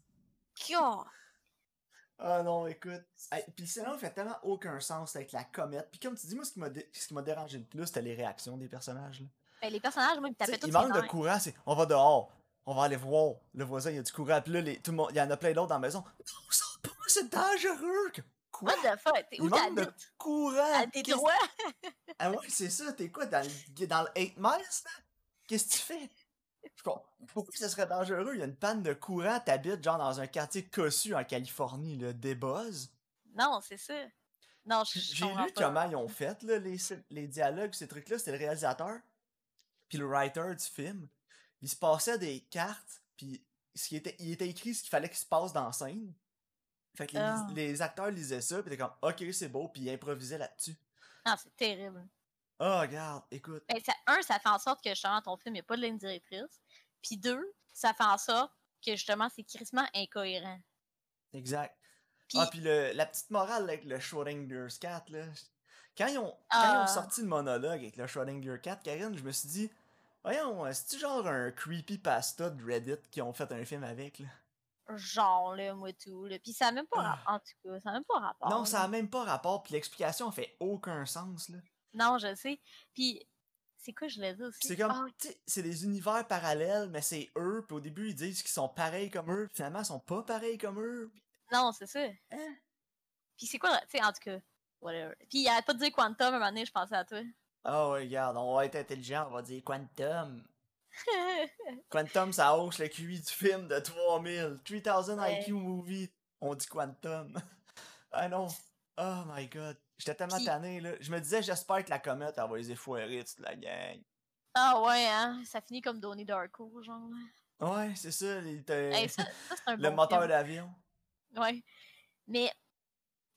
Ah non, écoute. Hey, puis le scénario fait tellement aucun sens avec la comète. Puis comme tu dis, moi, ce qui m'a dé- ce qui m'a dérangé le plus, c'était les réactions des personnages. Là. Ben, les personnages, moi, ils me tapaient tous il les manque de courant, c'est on va dehors, on va aller voir le voisin, il y a du courant, puis là, les, tout le monde, il y en a plein d'autres dans la maison. Non, ça pas, c'est dangereux! Quoi? What the fuck? T'es où manque de! À tes droits? Ah ouais, c'est ça, t'es quoi, dans le, dans le 8 miles, là? Qu'est-ce que tu fais? Je comprends- Pourquoi ce serait dangereux? Il y a une panne de courant, t'habites genre dans un quartier cossu en Californie, là, des buzz. Non, c'est ça. Non, J'ai lu pas. comment ils ont fait là, les, les dialogues, ces trucs-là. C'était le réalisateur, puis le writer du film. Il se passait des cartes, puis ce qui était, il était écrit ce qu'il fallait qu'il se passe dans la scène. Fait que les, Ah. les acteurs lisaient ça, puis t'es comme, ok, c'est beau, puis ils improvisaient là-dessus. Non, c'est terrible. Oh, regarde, écoute. Ben, ça- un, ça fait en sorte que justement ton film, il n'y a pas de ligne directrice. Puis deux, ça fait en sorte que justement c'est crissement incohérent. Exact. Puis, Ah, puis le- la petite morale avec le Schrodinger's cat, là. Quand ils, ont, quand ils Ah. ont sorti le monologue avec le Schrödinger cat, Karine, je me suis dit, voyons, c'est-tu genre un creepy pasta de Reddit qui ont fait un film avec, là? genre, là, moi, tout. Là. Puis ça n'a même pas Ah. rapport. En tout cas, ça n'a même pas rapport. non, ça là. a même pas rapport, puis l'explication fait aucun sens, là. Non, je sais. Puis, c'est quoi, je l'ai dit aussi? C'est comme, Ah, c'est des univers parallèles, mais c'est eux, puis au début, ils disent qu'ils sont pareils comme eux, puis finalement, ils sont pas pareils comme eux. puis- non, c'est ça. Hein? Puis c'est quoi, tu sais, en tout cas, whatever. Puis il arrête pas de dire Quantum, un moment donné, je pensais à toi. Ah ouais, regarde, on va être intelligent, on va dire Quantum. Quantum, ça hausse le QI du film de 3000. 3000 Ouais. IQ movie. On dit Quantum. ah non. Oh my god. J'étais tellement Puis- tanné, là. Je me disais, j'espère que la comète, elle va les effoirer toute la gang. Ah ouais, hein, ça finit comme Donnie Darko, genre. Ouais, c'est ça. il était- Hey, ça, ça, c'est un le bon moteur d'avion. Ouais. Mais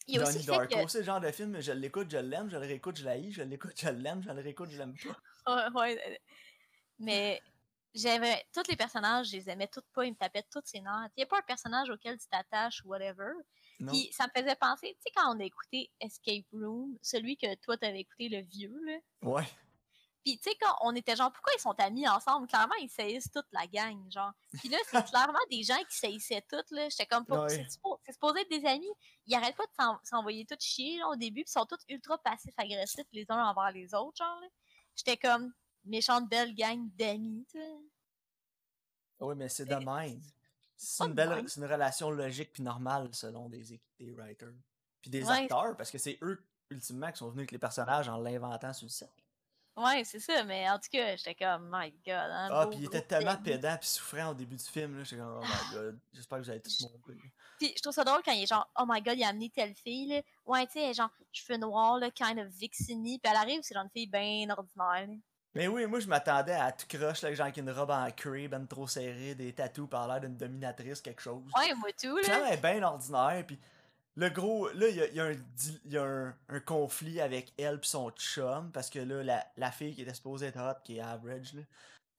il y a aussi Donnie fait Darko, que... c'est le genre de film, je l'écoute, je l'aime, je le réécoute, je l'haïs, je l'écoute, je l'aime, je le réécoute, je l'aime pas. Ouais, ouais, Mais j'avais... Tous les personnages, je les aimais tous pas, ils me tapaient tous ses nerfs. Il y a pas un personnage auquel tu t'attaches ou whatever. Puis ça me faisait penser, tu sais, quand on a écouté Escape Room, celui que toi t'avais écouté, le vieux, là. Ouais. Puis, tu sais, quand on était genre, pourquoi ils sont amis ensemble? Clairement, ils saillissent toute la gang, genre. Puis là, c'est clairement des gens qui saillissaient toutes, là. J'étais comme, Ouais. c'est suppo- c'est supposé être des amis. Ils arrêtent pas de s'en- s'envoyer tout chier, là, au début, puis ils sont tous ultra passifs-agressifs les uns envers les autres, genre, là. J'étais comme, méchante belle gang d'amis, tu sais. Oui, mais c'est de même. C'est une belle, c'est une relation logique puis normale selon des, des writers. Puis des Ouais. acteurs, parce que c'est eux, ultimement, qui sont venus avec les personnages en l'inventant sur le set. Ouais, c'est ça, mais en tout cas, j'étais comme, my god, hein, Ah, puis il était tellement pédant puis souffrant au début du film, là. J'étais comme, oh my god, j'espère que vous allez tous. Puis je trouve ça drôle quand il est genre, oh my god, il a amené telle fille, là. Ouais, tu sais, genre, cheveux noirs, là, kind of vixeny. Puis elle arrive, c'est genre une fille bien ordinaire, là. Mais oui, moi je m'attendais à tout croche, là, genre avec une robe en cuir, ben trop serrée, des tatous par l'air d'une dominatrice, quelque chose. Ouais, moi tout, là. Elle est bien ordinaire, puis le gros, là, il y a, il y a un, y a un, un conflit avec elle puis son chum, parce que là, la, la fille qui était supposée être hot, qui est average, là,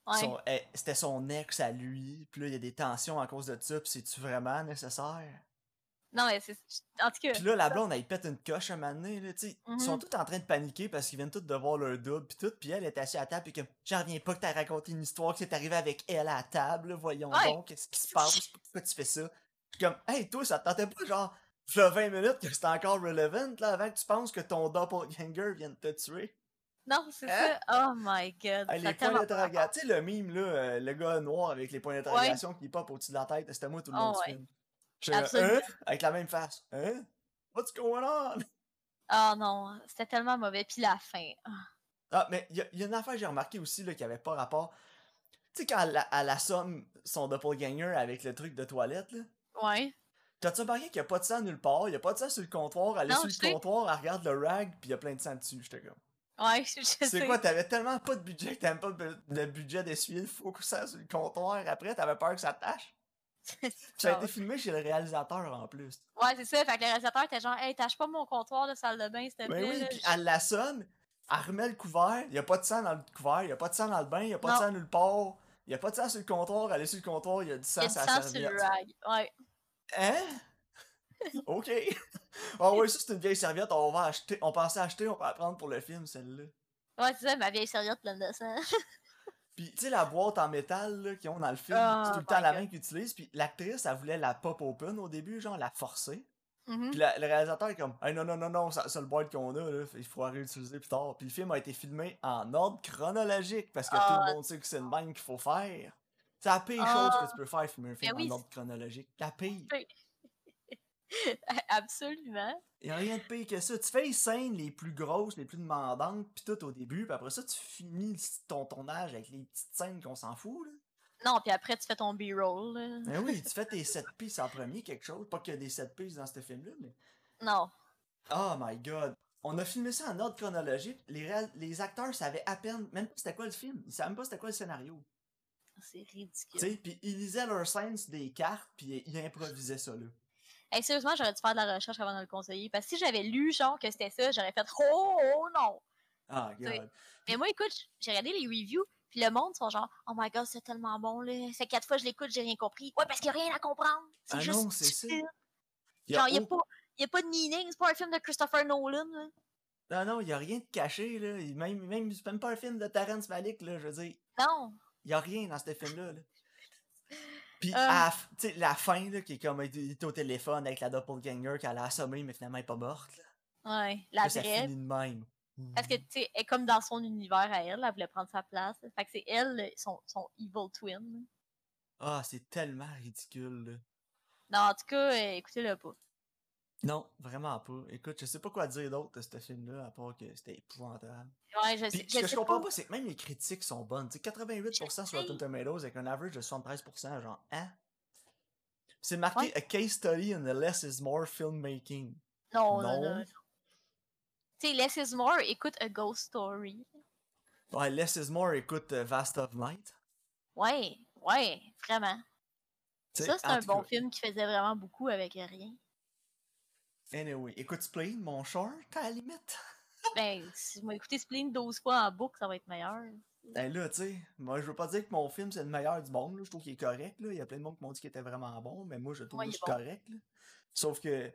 Ouais. elle- c'était son ex à lui, puis là, il y a des tensions à cause de ça, puis c'est-tu vraiment nécessaire? Non, mais c'est. En tout cas. Puis là, la blonde, elle pète une coche un moment donné, là, tu sais. Ils sont Mhm. tous en train de paniquer parce qu'ils viennent tous de voir leur double, puis tout. Puis elle est assise à la table, puis comme, j'en reviens pas que t'as raconté une histoire, que c'est arrivé avec elle à la table, là, voyons Ouais. donc, qu'est-ce qui se passe, pourquoi tu fais ça? Puis comme, hey, toi, ça te tentait pas, genre, v'là 20 minutes que c'était encore relevant, là, avant que tu penses que ton doppelganger vienne te tuer. Non, c'est Hein? ça. Oh my god. Les points d'interrogation, tu sais, le mime, là, euh, le gars noir avec les points d'interrogation qui pop au-dessus de la tête, c'était moi tout le Oh, du ouais. film. Absolument. hein? Avec la même face. Hein? What's going on? Ah non, c'était tellement mauvais. Puis la fin. ah. Mais il y, a- y a une affaire que j'ai remarqué aussi là, qui avait pas rapport. Tu sais, quand elle, elle assomme son doppelganger avec le truc de toilette, là. Ouais. T'as-tu remarqué qu'il y a pas de sang nulle part? Il y a pas de sang sur le comptoir? Elle est sur le sais. comptoir, elle regarde le rag, puis il y a plein de sang dessus. J'étais comme. Ouais, je, je sais. C'est quoi, t'avais tellement pas de budget que t'avais pas de budget d'essuyer le faux sang sur le comptoir. Après, t'avais peur que ça tâche? Ça a été filmé chez le réalisateur en plus. Ouais, c'est ça. Fait que le réalisateur était genre, hey, tâche pas mon comptoir de salle de bain, s'il te Ben plaît. oui, puis elle l'assomme, elle remet le couvert, il a pas de sang dans le couvert, il a pas de sang dans le bain, il a pas de sang nulle part, il a pas de sang sur le comptoir, elle est sur le comptoir, il y a du sang y a du sur la sur le serviette. rag. Ouais. Hein? ok. Ah ouais, ça c'est une vieille serviette, on va acheter, on pensait acheter, on va la prendre pour le film celle-là. Ouais, c'est ça, ma vieille serviette pleine de sang. Puis tu sais la boîte en métal qu'ils ont dans le film, Oh c'est tout le temps la même qu'ils utilisent, puis l'actrice elle voulait la pop open au début, genre la forcer. Mhm. Puis la- le réalisateur est comme hey, non non non non, c'est la seule boîte qu'on a là, il faudra réutiliser plus tard. Puis le film a été filmé en ordre chronologique parce que tout Ah. le monde sait que c'est le même qu'il faut faire. C'est la pire Ah. chose que tu peux faire filmer un film oui, en ordre chronologique. La pire. Absolument. Y a rien de pire que ça. Tu fais les scènes les plus grosses, les plus demandantes, puis tout au début, puis après ça tu finis ton tournage avec les petites scènes qu'on s'en fout là. Non, puis après, tu fais ton B-roll. Mais oui, tu fais tes 7 pistes en premier, quelque chose. Pas qu'il y a des 7 pistes dans ce film-là, mais. Non. Oh my god. On a filmé ça en ordre chronologique. Les, réal- les acteurs savaient à peine, même pas c'était quoi le film. Ils savaient même pas c'était quoi le scénario. C'est Tu ridicule. sais, puis ils lisaient leurs scènes sur des cartes, puis ils improvisaient ça là. Hey, sérieusement, j'aurais dû faire de la recherche avant de le conseiller. Parce que si j'avais lu, genre, que c'était ça, j'aurais fait oh, oh non. Ah god. Mais moi, écoute, j'ai regardé les reviews, puis le monde sont genre, oh my god, c'est tellement bon, là. C'est quatre fois que je l'écoute, j'ai rien compris. Ouais, parce qu'il n'y a rien à comprendre. C'est Ah juste. non, c'est ça. Genre, il n'y a, a pas de meaning, c'est pas un film de Christopher Nolan, là. Non, non, y a rien de caché là. Il- Même, même, c'est même pas un film de Terrence Malick là, je veux dire. Non. Y a rien dans ce film-là. Là. Puis, Euh. à la la fin, là, qui est comme il était au téléphone avec la doppelganger qu'elle a assommée, mais finalement elle est pas morte. Là. Ouais, la Là, ça vraie. finit de même. Parce que, tu sais, elle est comme dans son univers à elle, elle voulait prendre sa place. Fait que c'est elle, son, son evil twin. Ah, c'est tellement ridicule. Là. Non, en tout cas, euh, écoutez-le pas. Non, vraiment pas. Écoute, je sais pas quoi dire d'autre de ce film-là, à part que c'était épouvantable. Ouais, je, Puis, sais- ce que je comprends pas. pas, c'est que même les critiques sont bonnes. Tu sais, 88% sur. Rotten Tomatoes avec un average de 73%, genre, hein? C'est marqué Ouais. A case study in the less is more filmmaking. Non, non, Non. Tu sais, Less is More, écoute A Ghost Story. Ouais, Less is More, écoute euh, Vast of Night. Ouais, ouais, vraiment. T'sais, Ça, c'est un bon cas, film qui faisait vraiment beaucoup avec rien. Anyway, écoute Spleen, mon short, à la limite. Ben, si je m'ai écouté Spleen 12 fois en boucle, ça va être meilleur. Ben là, tu sais, moi je veux pas dire que mon film c'est le meilleur du monde, là. je trouve qu'il est correct, là. il y a plein de monde qui m'ont dit qu'il était vraiment bon, mais moi je trouve Ouais, est juste bon. correct. Là. Sauf que,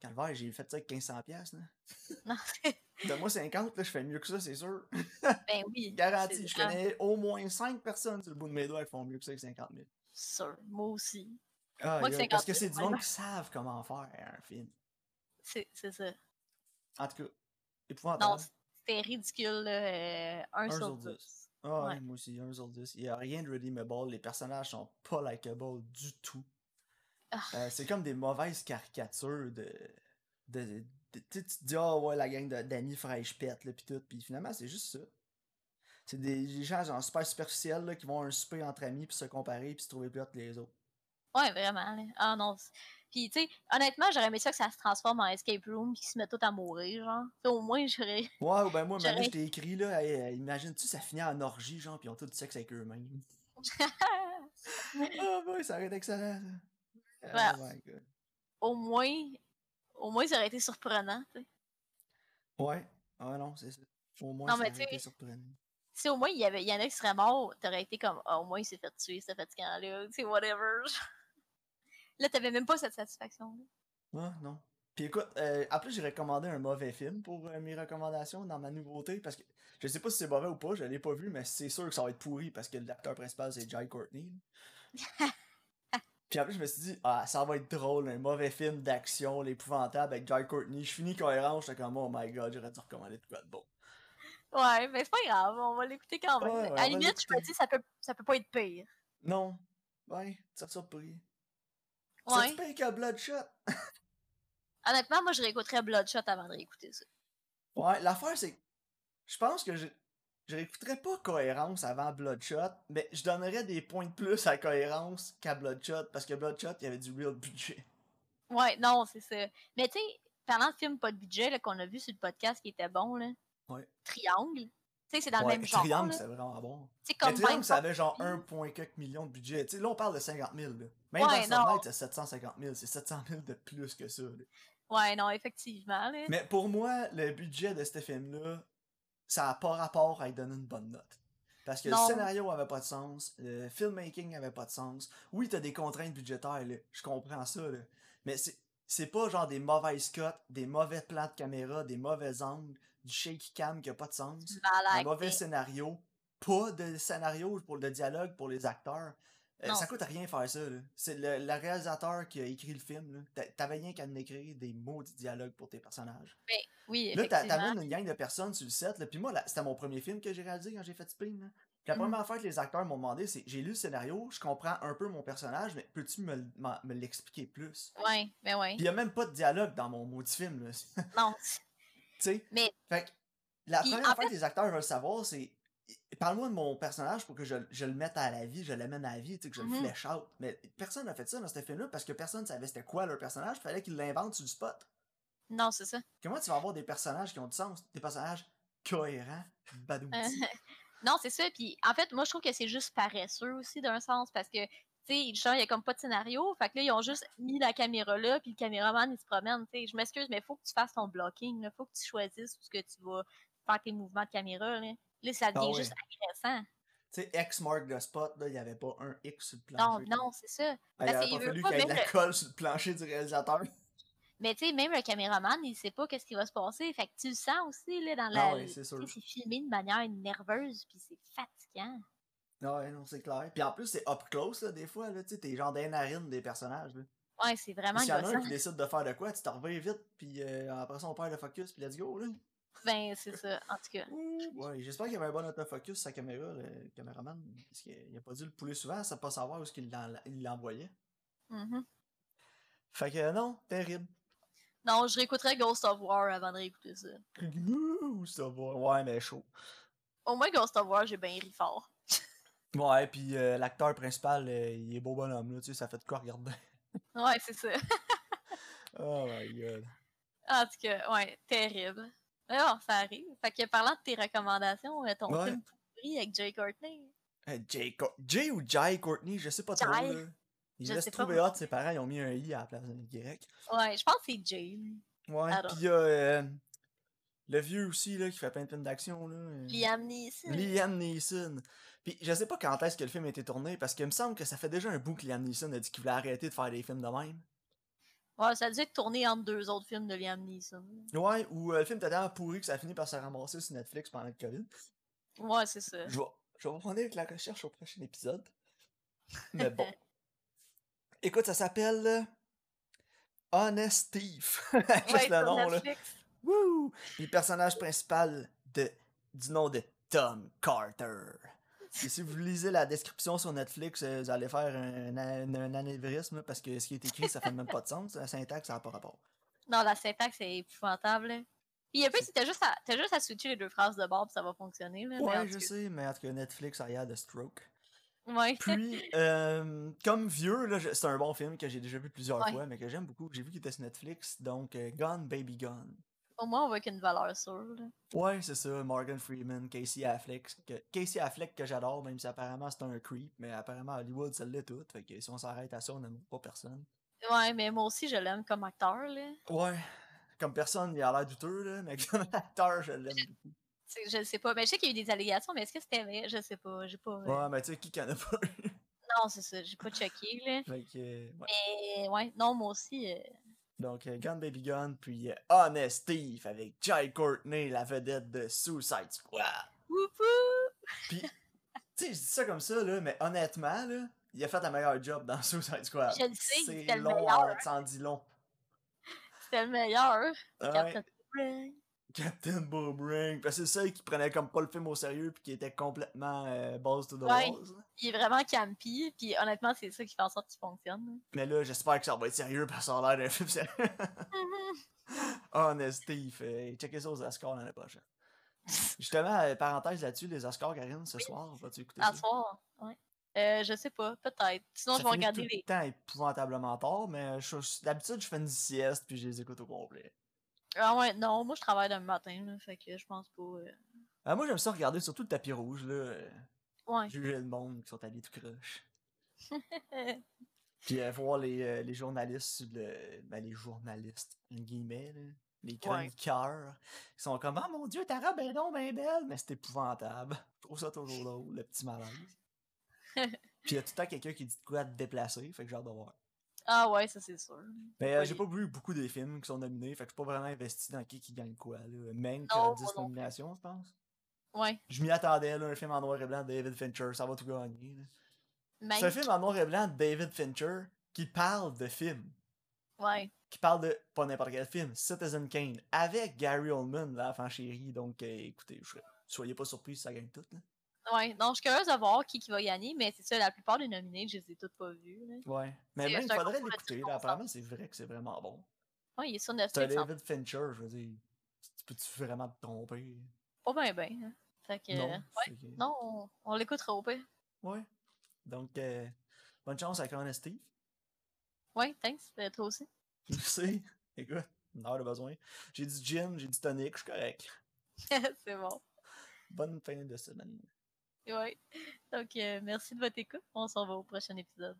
calvaire, j'ai fait ça avec 1500$, piastres, là. Non, Donne-moi 50, là, je fais mieux que ça, c'est sûr. ben oui. Garanti, je connais au moins 5 personnes sur le bout de mes doigts qui font mieux que ça avec 50 000. sûr. Moi aussi. Ah, Moi, yo, 50 parce que 000, c'est du monde qui savent comment faire un film. C'est ça. En tout cas, Non, épouvantable. c'était ridicule, là. euh, un, Un sur sur 10. dix. Ah ouais, moi aussi, 1 sur 10. Il n'y a rien de redeemable. Les personnages sont pas likeable du tout. Ah. Euh, c'est comme des mauvaises caricatures de. de, de- tu te dis, ah ouais, la gang d'amis fraîche pète, là, pis tout. Pis finalement, c'est juste ça. C'est des, des gens genre super superficiels, là, qui vont à un souper entre amis, puis se comparer, puis se trouver plus que les autres. Ouais, vraiment. Là. Ah non. Puis, tu sais, honnêtement, j'aurais aimé ça que ça se transforme en escape room puis qu'ils se mettent tous à mourir, genre. Tu sais, au moins, j'aurais. Ouais, ou ben moi, je t'ai écrit, là, hey, imagine-tu, ça finit en orgie, genre, pis ils ont tout du sexe avec eux-mêmes. Ah, ouais, ça aurait été excellent, ça. Oh my god. au moins. Au moins, ça aurait été surprenant, tu sais. Ouais. Ah non, c'est ça. Au moins, Non, ça aurait été surprenant. Si au moins il y, avait, il y en a qui seraient morts, t'aurais été comme, ah, au moins il s'est fait tuer, ce fatigant-là, tu sais, whatever. Là, t'avais même pas cette satisfaction-là. Ah, non. Puis écoute, euh, en plus, j'ai recommandé un mauvais film pour euh, mes recommandations dans ma nouveauté, parce que je sais pas si c'est mauvais ou pas, je l'ai pas vu, mais c'est sûr que ça va être pourri, parce que l'acteur principal, c'est Jai Courtney. là. Puis en plus, je me suis dit, ah, ça va être drôle, un mauvais film d'action, l'épouvantable avec Jai Courtney. Je finis cohérent, j'étais comme, oh my god, j'aurais dû recommander de quoi de bon. Ouais, mais c'est pas grave, on va l'écouter quand même. Ouais, ouais, on à la limite, je me dis, ça peut, ça peut pas être pire. Non. Ouais, ça surpris. Ouais. C'est pire que Bloodshot. Honnêtement, moi, je réécouterais Bloodshot avant de réécouter ça. Ouais, l'affaire, c'est que je pense que je, je réécouterais pas Cohérence avant Bloodshot, mais je donnerais des points de plus à Cohérence qu'à Bloodshot, parce que Bloodshot, il y avait du real budget. Ouais, non, c'est ça. Mais tu sais, parlant de film pas de budget qu'on a vu sur le podcast qui était bon, là, Ouais. Triangle, tu sais, c'est dans ouais, le même genre. Triangle, c'est vraiment bon. Comme Triangle, ça avait genre Fuck, 1 point quelques millions de budget. Tu sais, là, on parle de 50 000. Là. Même Ouais, dans c'est 750 000. C'est 700 000 de plus que ça. là. Ouais, non, effectivement. Là. Mais pour moi, le budget de ce film-là, ça n'a pas rapport à lui donner une bonne note. Parce que Non. le scénario avait pas de sens, le filmmaking avait pas de sens. Oui, t'as des contraintes budgétaires, là, je comprends ça, là. mais c'est, c'est pas genre des mauvaises cotes, des mauvais plans de caméra, des mauvais angles, du shaky cam qui a pas de sens, un mauvais scénario, pas de scénario pour le dialogue pour les acteurs. Euh, ça coûte rien faire ça. là. C'est le, le réalisateur qui a écrit le film. là. T'a- T'avais rien qu'à écrire des maudits dialogues pour tes personnages. Oui, Là, t'a- effectivement. t'amènes une gang de personnes sur le set. Là. Puis moi, là, c'était mon premier film que j'ai réalisé quand j'ai fait Spring. Là. Puis la Mhm. première fois que les acteurs m'ont demandé, c'est j'ai lu le scénario, je comprends un peu mon personnage, mais peux-tu me, l'expliquer plus? Ouais, mais ouais. Il y a même pas de dialogue dans mon maudit film. Là. Non, sais? mais Fait que la première en fois que les acteurs veulent savoir, c'est parle-moi de mon personnage pour que je, je le mette à la vie, je l'amène à la vie, tu sais, que je le flèche out. Mais personne n'a fait ça dans ce film-là parce que personne savait c'était quoi leur personnage, il fallait qu'ils l'inventent sur le spot. non, c'est ça. Comment tu vas avoir des personnages qui ont du sens, des personnages cohérents, badoutis? Non, c'est ça. Puis en fait, moi, je trouve que c'est juste paresseux aussi d'un sens parce que, tu sais, genre, il y a comme pas de scénario. Fait que là, ils ont juste mis la caméra là, puis le caméraman, il se promène. Tu sais, je m'excuse, mais il faut que tu fasses ton blocking. Il faut que tu choisisses où ce que tu vas faire tes mouvements de caméra. Là, là ça devient Ah juste agressant. Tu sais, X marque le spot, là, il n'y avait pas un X sur le Non, plancher. non, c'est ça. Ah, il parce aurait qu'il pas veut fallu pas qu'il y ait de la le- colle sur le plancher du réalisateur. Mais tu sais, même le caméraman, il sait pas qu'est-ce qui va se passer. Fait que tu le sens aussi, là, dans Ah la. ouais, c'est sûr. tu sais, c'est filmé de manière nerveuse, puis c'est fatigant. Ouais, non, c'est clair. Puis en plus, c'est up close, là, des fois, là, tu sais, t'es genre des narines des personnages, là. Ouais, c'est vraiment S'il y en a un qui décide de faire de quoi, tu t'en reviens vite, puis euh, après ça, on perd le focus, puis let's go, là. Ben, c'est ça, en tout cas. Ouais, j'espère qu'il y avait un bon autofocus, sa caméra, le caméraman. Parce qu'il a pas dû le pouler souvent, ça pas savoir où est-ce qu'il l'en- il l'envoyait. Mhm. Fait que non, terrible. Non, je réécouterais Ghost of War avant de réécouter ça. Ouh, ça va. Ouais, mais chaud. Au moins, Ghost of War, j'ai bien ri fort. Ouais, puis euh, l'acteur principal, euh, il est beau bonhomme, là, tu sais, ça fait de quoi regarder. Ouais, c'est ça. oh my god. En tout cas, ouais, terrible. Ouais, bon, ça arrive. Fait que parlant de tes recommandations, euh, ton Ouais. film pourri avec Jay Courtney? Euh, Jay, Co- Jay ou Jay Courtney, je sais pas trop. Jay. Là. Il Je laisse sais pas, trouver hot, ses parents, ils ont mis un i à la place d'un y. Ouais, je pense que c'est Jay. Ouais, pis il y a euh, le vieux aussi, là, qui fait plein de films d'action, là. euh, Liam Neeson. Liam Neeson. Puis je sais pas quand est-ce que le film a été tourné, parce qu'il me semble que ça fait déjà un bout que Liam Neeson a dit qu'il voulait arrêter de faire des films de même. Ouais, ça a dû être tourné entre deux autres films de Liam Neeson. Ouais, ou euh, le film tellement pourri que ça a fini par se ramasser sur Netflix pendant le COVID. Ouais, c'est ça. Je vais, je vais reprendre avec la recherche au prochain épisode. Mais bon. Écoute, ça s'appelle Honest Thief. Juste Ouais, le nom, là. Wouh! Puis Le personnage principal de, du nom de Tom Carter. Et si vous lisez la description sur Netflix, euh, vous allez faire un, un, un anévrisme parce que ce qui est écrit, ça fait même pas de sens. La syntaxe, ça n'a pas rapport. Non, la syntaxe est épouvantable. Puis un peu, si t'as juste, à- juste à switcher les deux phrases de bord, ça va fonctionner. Là, Ouais, je sais, mais en tout cas, Netflix, a de stroke. Ouais. Puis, euh, comme vieux, là, c'est un bon film que j'ai déjà vu plusieurs Ouais. fois, mais que j'aime beaucoup. J'ai vu qu'il était sur Netflix, donc euh, Gone Baby Gone. Au moins, on voit qu'une valeur sûre. là. Ouais, c'est ça, Morgan Freeman, Casey Affleck. que- Casey Affleck que j'adore, même si apparemment c'est un creep, mais apparemment Hollywood, ça l'est tout. Fait que si on s'arrête à ça, on n'aime pas personne. Ouais, mais moi aussi, je l'aime comme acteur. Là. Ouais, comme personne, il a l'air douteux, là, mais comme acteur, je l'aime beaucoup. Je sais pas. Mais je sais qu'il y a eu des allégations, mais est-ce que c'était vrai? Je sais pas. J'ai pas. euh, Ouais, mais tu sais, qui qu'en a pas? Eu? Non, c'est ça. J'ai pas checké. Là. Fait que, ouais. Mais ouais, non, moi aussi. euh, Donc, euh, Gun Baby Gun, puis euh, Honest Thief avec Jai Courtney, la vedette de Suicide Squad. Woupou! Puis, tu sais, je dis ça comme ça, là, mais honnêtement, là, il a fait un meilleur job dans Suicide Squad. Je le sais, C'est c'était le long, meilleur. hein, ça en dit long. C'était le meilleur. Ouais, Captain Boomerang. Parce que c'est seul qui prenait comme pas le film au sérieux puis qui était complètement euh, balls to the Ouais. walls. Il est vraiment campy, puis honnêtement, c'est ça qui fait en sorte qu'il fonctionne. Mais là, j'espère que ça va être sérieux parce que ça a l'air d'un film sérieux. Honest Thief. euh, checkez ça aux Oscars l'année prochaine. Justement, euh, parenthèse là-dessus, les Oscars, Karine, ce soir, vas-tu écouter À ça? soir, ouais. Euh, je sais pas, peut-être. Sinon, Ça je vais regarder tout les. le temps épouvantablement tard, mais je- d'habitude, je fais une sieste puis je les écoute au complet. Ah ouais, non, moi je travaille demain matin, là, fait que je pense pas. euh, Ah, moi, j'aime ça regarder surtout le tapis rouge, là. euh, Ouais. Juger le monde qui sont allés tout croche. Puis euh, voir les, euh, les journalistes, le, ben, les journalistes, en guillemets, là, les chroniqueurs, qui sont comme Ah mon dieu, ta robe est donc bien belle, mais c'est épouvantable. Je trouve ça toujours drôle, le petit malaise. Puis il y a tout le temps quelqu'un qui dit de quoi te déplacer, fait que j'ai hâte de voir. Ah ouais, ça c'est sûr. Mais euh, j'ai pas vu beaucoup des films qui sont nominés, fait que je suis pas vraiment investi dans qui qui gagne quoi. Là. Mank a 10 moi non nominations, je pense. Ouais. Je m'y attendais, là, un film en noir et blanc de David Fincher, ça va tout gagner. C'est un film en noir et blanc de David Fincher qui parle de films. Ouais. Qui parle de pas n'importe quel film, Citizen Kane, avec Gary Oldman, l'enfant chéri. Donc, euh, écoutez, je soyez pas surpris si ça gagne tout. Là. Ouais. Non, je suis curieuse de voir qui, qui va gagner, mais c'est ça, la plupart des nominés, je les ai toutes pas vus. Là. Ouais. Mais même, il faudrait l'écouter. Apparemment, c'est vrai que c'est vraiment bon. Ouais, il est sur Netflix. en- David Fincher, je veux dire. Tu peux-tu vraiment te tromper? Pas bien, bien. hein. Fait que. Non. ouais. on, on l'écoutera au pire. Ouais. Donc, euh, bonne chance avec Honest Steve. Ouais, thanks. euh, Toi aussi. Merci. Écoute, on a besoin. J'ai du gin, j'ai du tonic, je suis correct. c'est bon. Bonne fin de semaine. Ouais. Donc, euh, merci de votre écoute. On se revoit au prochain épisode.